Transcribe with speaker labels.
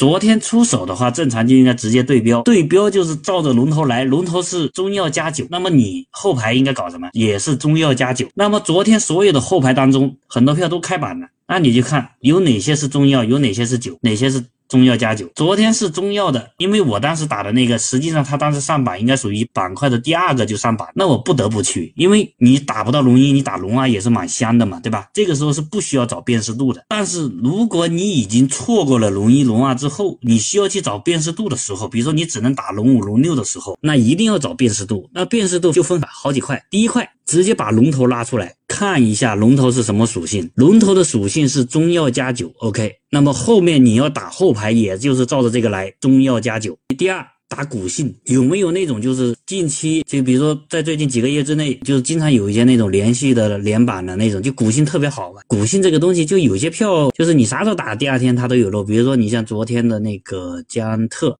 Speaker 1: 昨天出手的话，正常就应该直接对标，对标就是照着龙头来，龙头是中药加酒，那么你后排应该搞什么？也是中药加酒。那么昨天所有的后排当中，很多票都开板了，那你就看有哪些是中药，有哪些是酒，哪些是。中药加酒，昨天是中药的，因为我当时打的那个，实际上他当时上榜应该属于板块的第二个就上榜，那我不得不去，因为你打不到龙一，你打龙二也是蛮香的嘛，对吧？这个时候是不需要找辨识度的。但是如果你已经错过了龙一、龙二之后，你需要去找辨识度的时候，比如说你只能打龙五、龙六的时候，那一定要找辨识度。那辨识度就分好几块，第一块直接把龙头拉出来。看一下龙头是什么属性，龙头的属性是中药加酒，OK。那么后面你要打后排，也就是照着这个来，中药加酒。第二，打股性，有没有那种就是近期，就比如说在最近几个月之内，就是经常有一些那种连续的连板的那种，就股性特别好嘛。股性这个东西，就有些票就是你啥时候打，第二天它都有漏。比如说你像昨天的那个江特。